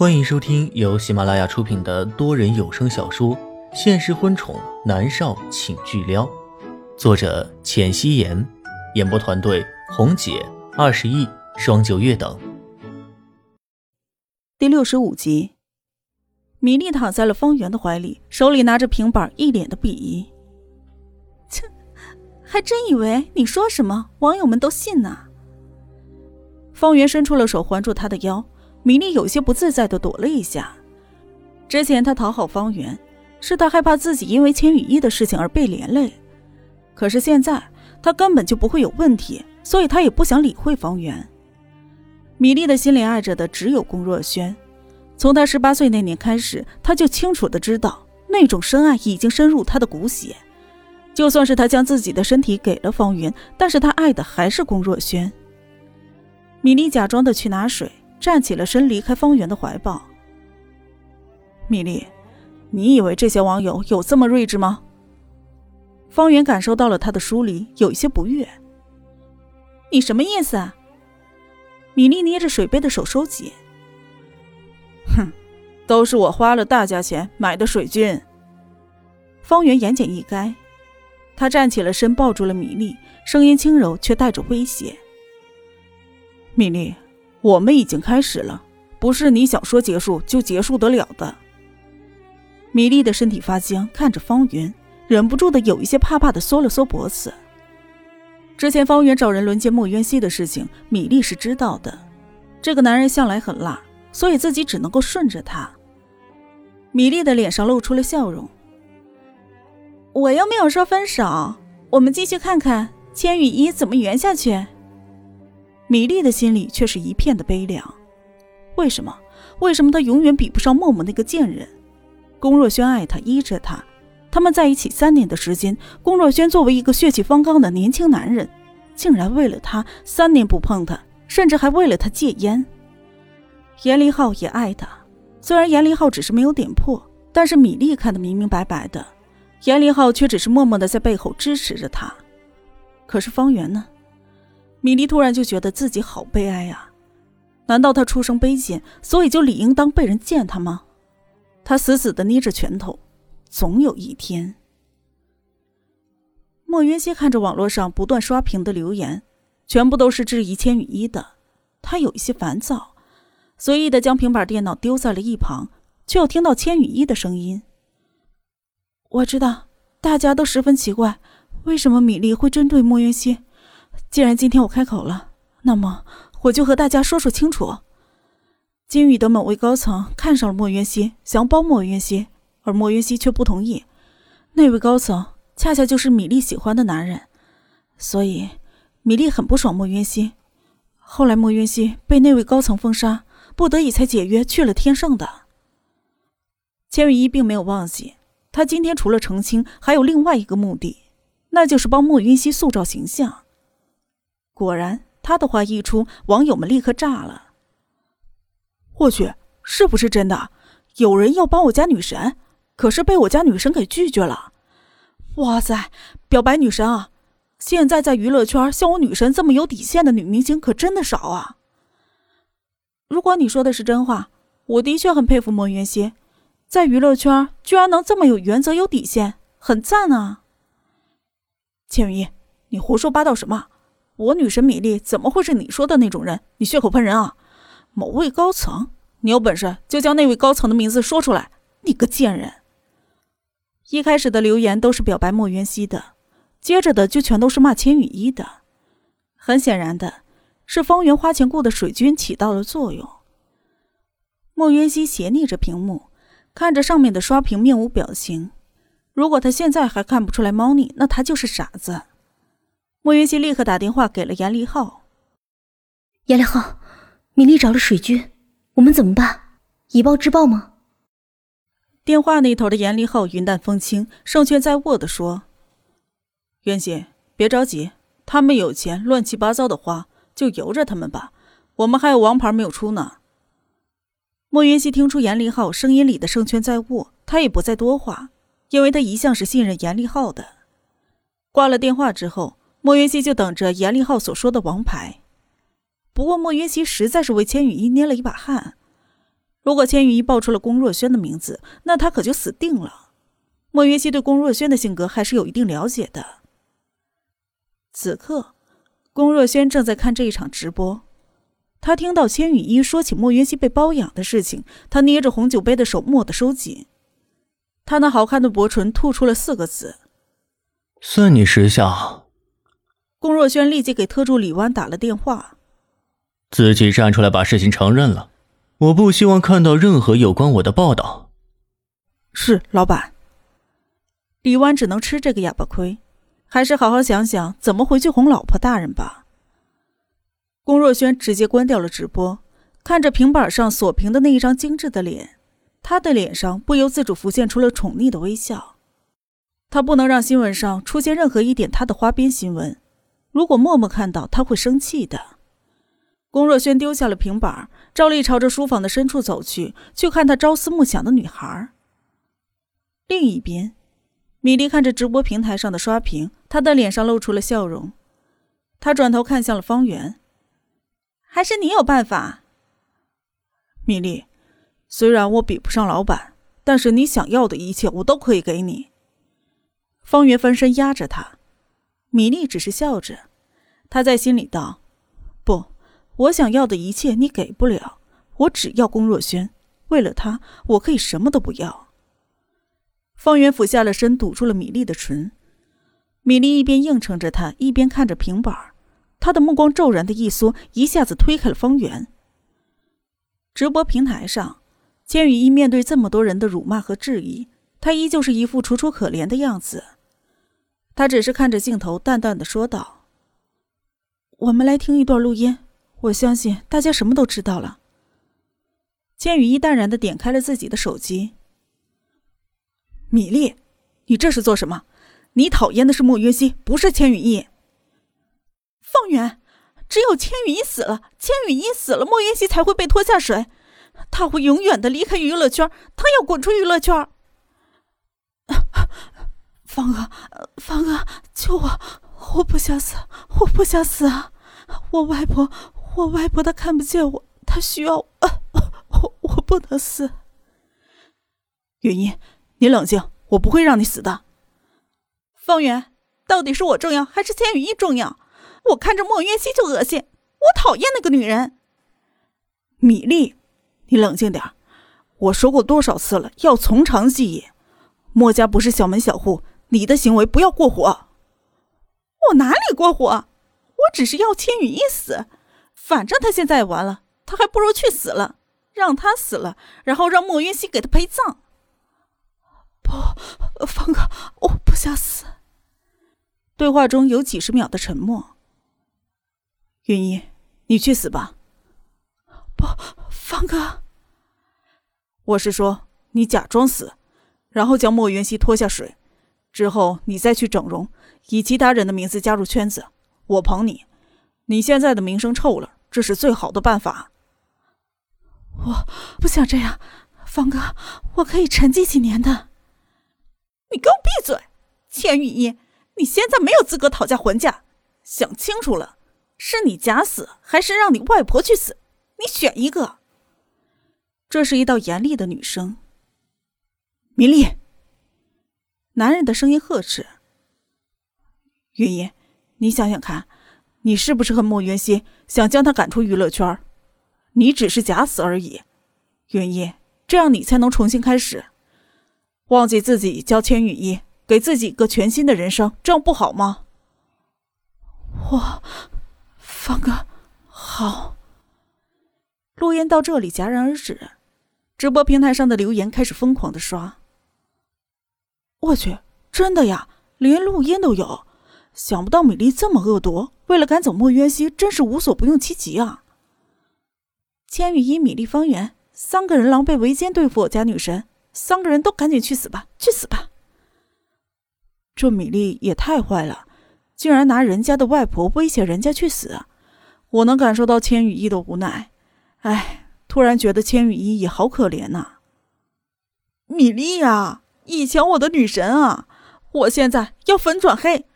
欢迎收听由喜马拉雅出品的多人有声小说《现实婚宠男少请巨撩》，作者：浅汐颜，演播团队：红姐、二十亿、双九月等。第六十五集，米莉躺在了方圆的怀里，手里拿着平板，一脸的鄙夷。切，还真以为你说什么，网友们都信呢？方圆伸出了手，环住他的腰。米莉有些不自在的躲了一下。之前他讨好方圆，是他害怕自己因为千羽衣的事情而被连累。可是现在他根本就不会有问题，所以他也不想理会方圆。米莉的心里爱着的只有龚若轩。从他十八岁那年开始，他就清楚的知道那种深爱已经深入他的骨血。就算是他将自己的身体给了方圆，但是他爱的还是龚若轩。米莉假装的去拿水。站起了身，离开方圆的怀抱。米莉，你以为这些网友有这么睿智吗？方圆感受到了他的疏离，有一些不悦。你什么意思啊？米莉捏着水杯的手收紧。哼，都是我花了大价钱买的水军。方圆言简意赅，他站起了身，抱住了米莉，声音轻柔却带着威胁。米莉。我们已经开始了，不是你想说结束就结束得了的。米莉的身体发僵，看着方圆，忍不住的有一些怕怕的缩了缩脖子。之前方圆找人轮奸莫渊熙的事情，米莉是知道的。这个男人向来很辣，所以自己只能够顺着他。米莉的脸上露出了笑容。我又没有说分手，我们继续看看千羽衣怎么圆下去。米莉的心里却是一片的悲凉。为什么？为什么她永远比不上默默那个贱人？龚若轩爱她，依着她，他们在一起三年的时间。龚若轩作为一个血气方刚的年轻男人，竟然为了她三年不碰她，甚至还为了她戒烟。严立浩也爱她，虽然严立浩只是没有点破，但是米莉看得明明白白的，严立浩却只是默默的在背后支持着她。可是方圆呢？米莉突然就觉得自己好悲哀啊！难道她出生卑贱，所以就理应当被人践踏吗？她死死的捏着拳头，总有一天。莫云熙看着网络上不断刷屏的留言，全部都是质疑千羽衣的，他有一些烦躁，随意的将平板电脑丢在了一旁，却又听到千羽衣的声音：“我知道大家都十分奇怪，为什么米莉会针对莫云熙。”既然今天我开口了，那么我就和大家说说清楚。金宇的某位高层看上了莫渊熙，想包莫渊熙，而莫渊熙却不同意。那位高层恰恰就是米粒喜欢的男人，所以米粒很不爽莫渊熙。后来莫渊熙被那位高层封杀，不得已才解约去了天盛的。千羽一并没有忘记，他今天除了澄清，还有另外一个目的，那就是帮莫云熙塑造形象。果然，他的话一出，网友们立刻炸了。我去，是不是真的？有人要帮我家女神，可是被我家女神给拒绝了。哇塞，表白女神啊！现在在娱乐圈像我女神这么有底线的女明星可真的少啊。如果你说的是真话，我的确很佩服莫云熙，在娱乐圈居然能这么有原则、有底线，很赞啊。千羽，你胡说八道什么？我女神米莉怎么会是你说的那种人？你血口喷人啊！某位高层，你有本事就将那位高层的名字说出来！你个贱人！一开始的留言都是表白莫元熙的，接着的就全都是骂千羽衣的。很显然的是，方圆花钱雇的水军起到了作用。莫元熙斜睨着屏幕，看着上面的刷屏，面无表情。如果他现在还看不出来猫腻，那他就是傻子。莫云溪立刻打电话给了严立浩。严立浩，米粒找了水军，我们怎么办？以暴制暴吗？电话那头的严立浩云淡风轻、胜券在握的说：“袁姐，别着急，他们有钱，乱七八糟的花就由着他们吧。我们还有王牌没有出呢。”莫云溪听出严立浩声音里的胜券在握，他也不再多话，因为他一向是信任严立浩的。挂了电话之后。莫云熙就等着严立浩所说的王牌，不过莫云熙实在是为千羽衣捏了一把汗。如果千羽一报出了龚若轩的名字，那他可就死定了。莫云熙对龚若轩的性格还是有一定了解的。此刻，龚若轩正在看这一场直播。他听到千羽一说起莫云熙被包养的事情，他捏着红酒杯的手蓦地收紧。他那好看的薄唇吐出了四个字：“算你识相。”龚若轩立即给特助李湾打了电话，自己站出来把事情承认了。我不希望看到任何有关我的报道。是老板。李湾只能吃这个哑巴亏，还是好好想想怎么回去哄老婆大人吧。龚若轩直接关掉了直播，看着平板上锁屏的那一张精致的脸，他的脸上不由自主浮现出了宠溺的微笑。他不能让新闻上出现任何一点他的花边新闻，如果默默看到，他会生气的。龚若轩丢下了平板，照例朝着书房的深处走去，去看他朝思暮想的女孩。另一边，米莉看着直播平台上的刷屏，她的脸上露出了笑容。她转头看向了方圆：“还是你有办法。”米莉，虽然我比不上老板，但是你想要的一切我都可以给你。方圆翻身压着她，米莉只是笑着，她在心里道：“不。”我想要的一切你给不了，我只要龚若轩。为了他，我可以什么都不要。方圆俯下了身，堵住了米粒的唇。米粒一边应承着他，一边看着平板他的目光骤然的一缩，一下子推开了方圆。直播平台上，千羽一面对这么多人的辱骂和质疑，他依旧是一副楚楚可怜的样子。他只是看着镜头，淡淡的说道：“我们来听一段录音。”我相信大家什么都知道了。千羽一淡然的点开了自己的手机。米粒，你这是做什么？你讨厌的是莫约西，不是千羽一。方圆，只有千羽一死了，千羽一死了，莫约西才会被拖下水，他会永远的离开娱乐圈，他要滚出娱乐圈。方哥，方哥，救我！我不想死，我不想死啊！我外婆。我外婆她看不见我，她需要我，我我不能死。云一，你冷静，我不会让你死的。方圆，到底是我重要还是千羽翼重要？我看着莫云熙就恶心，我讨厌那个女人。米粒，你冷静点我说过多少次了，要从长计议。莫家不是小门小户，你的行为不要过火。我哪里过火？我只是要千羽一死。反正他现在也完了，他还不如去死了，让他死了，然后让莫云溪给他陪葬。不，方哥，我不想死。对话中有几十秒的沉默。云一，你去死吧。不，方哥，我是说你假装死，然后将莫云溪拖下水，之后你再去整容，以其他人的名字加入圈子，我捧你。你现在的名声臭了。这是最好的办法。我不想这样，方哥，我可以沉寂几年的。你给我闭嘴，千羽一，你现在没有资格讨价还价。想清楚了，是你假死，还是让你外婆去死？你选一个。这是一道严厉的女声。米粒，男人的声音呵斥。云一，你想想看。你是不是恨莫云熙，想将他赶出娱乐圈？你只是假死而已，云一，这样你才能重新开始。忘记自己叫千羽一，给自己一个全新的人生，这样不好吗？我，方哥，好。录音到这里戛然而止，直播平台上的留言开始疯狂的刷。我去，真的呀，连录音都有。想不到米莉这么恶毒，为了赶走莫渊熙，真是无所不用其极啊！千羽一、米莉、方圆三个人狼狈为奸，对付我家女神，三个人都赶紧去死吧，去死吧！这米莉也太坏了，竟然拿人家的外婆威胁人家去死！我能感受到千羽一的无奈，哎，突然觉得千羽一也好可怜呐。米莉呀，以前我的女神啊，我现在要粉转黑。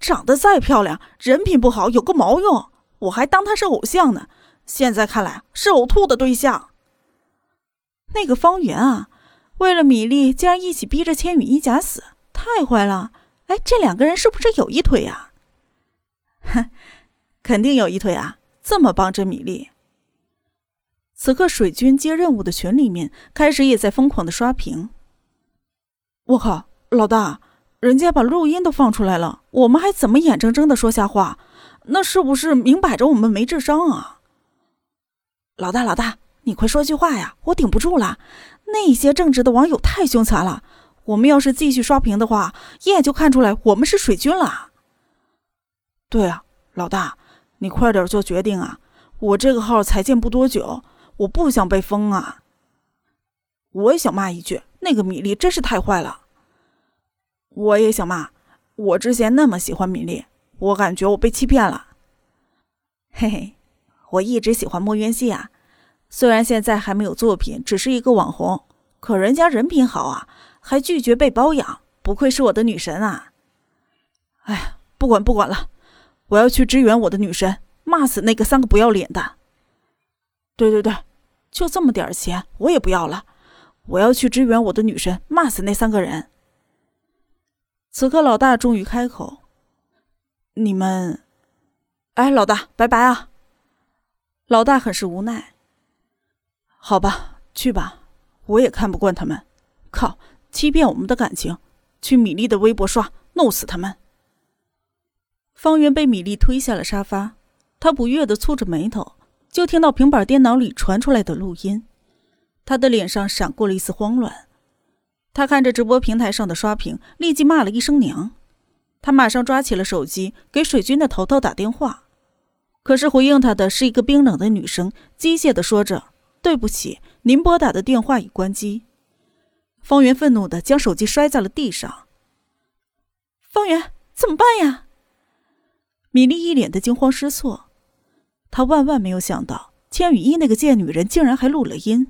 长得再漂亮，人品不好有个毛用？我还当她是偶像呢，现在看来是呕吐的对象。那个方圆啊，为了米粒，竟然一起逼着千羽一假死，太坏了！哎，这两个人是不是有一腿呀？哼，肯定有一腿啊！这么帮着米粒。此刻，水军接任务的群里面开始也在疯狂的刷屏。我靠，老大，人家把录音都放出来了，我们还怎么眼睁睁的说瞎话？那是不是明摆着我们没智商啊？老大，老大。你快说句话呀！我顶不住了，那些正直的网友太凶残了。我们要是继续刷屏的话，一眼就看出来我们是水军了。对啊，老大，你快点做决定啊！我这个号才建不多久，我不想被封啊。我也想骂一句，那个米粒真是太坏了。我也想骂，我之前那么喜欢米粒，我感觉我被欺骗了。嘿嘿，我一直喜欢莫渊熙啊。虽然现在还没有作品，只是一个网红，可人家人品好啊，还拒绝被包养，不愧是我的女神啊！哎，不管不管了，我要去支援我的女神，骂死那个三个不要脸的！对对对，就这么点钱，我也不要了，我要去支援我的女神，骂死那三个人！此刻，老大终于开口：“你们……哎，老大，拜拜啊！”老大很是无奈。好吧，去吧，我也看不惯他们，靠，欺骗我们的感情，去米粒的微博刷，弄死他们。方圆被米粒推下了沙发，他不悦的蹙着眉头，就听到平板电脑里传出来的录音，他的脸上闪过了一丝慌乱。他看着直播平台上的刷屏，立即骂了一声娘。他马上抓起了手机，给水军的头头打电话，可是回应他的是一个冰冷的女声，机械的说着。对不起，您拨打的电话已关机。方圆愤怒的将手机摔在了地上。方圆，怎么办呀？米粒一脸的惊慌失措，她万万没有想到千羽衣那个贱女人竟然还录了音。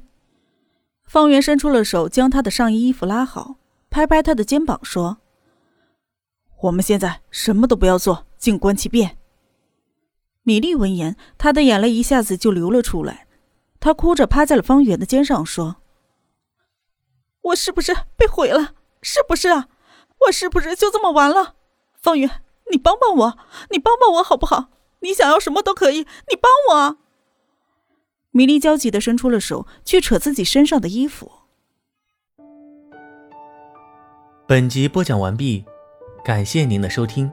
方圆伸出了手，将她的上衣衣服拉好，拍拍她的肩膀说：“我们现在什么都不要做，静观其变。”米粒闻言，她的眼泪一下子就流了出来。她哭着趴在了方圆的肩上，说：“我是不是被毁了？是不是啊？我是不是就这么完了？方圆，你帮帮我，你帮帮我好不好？你想要什么都可以，你帮我。”米莉焦急的伸出了手去扯自己身上的衣服。本集播讲完毕，感谢您的收听。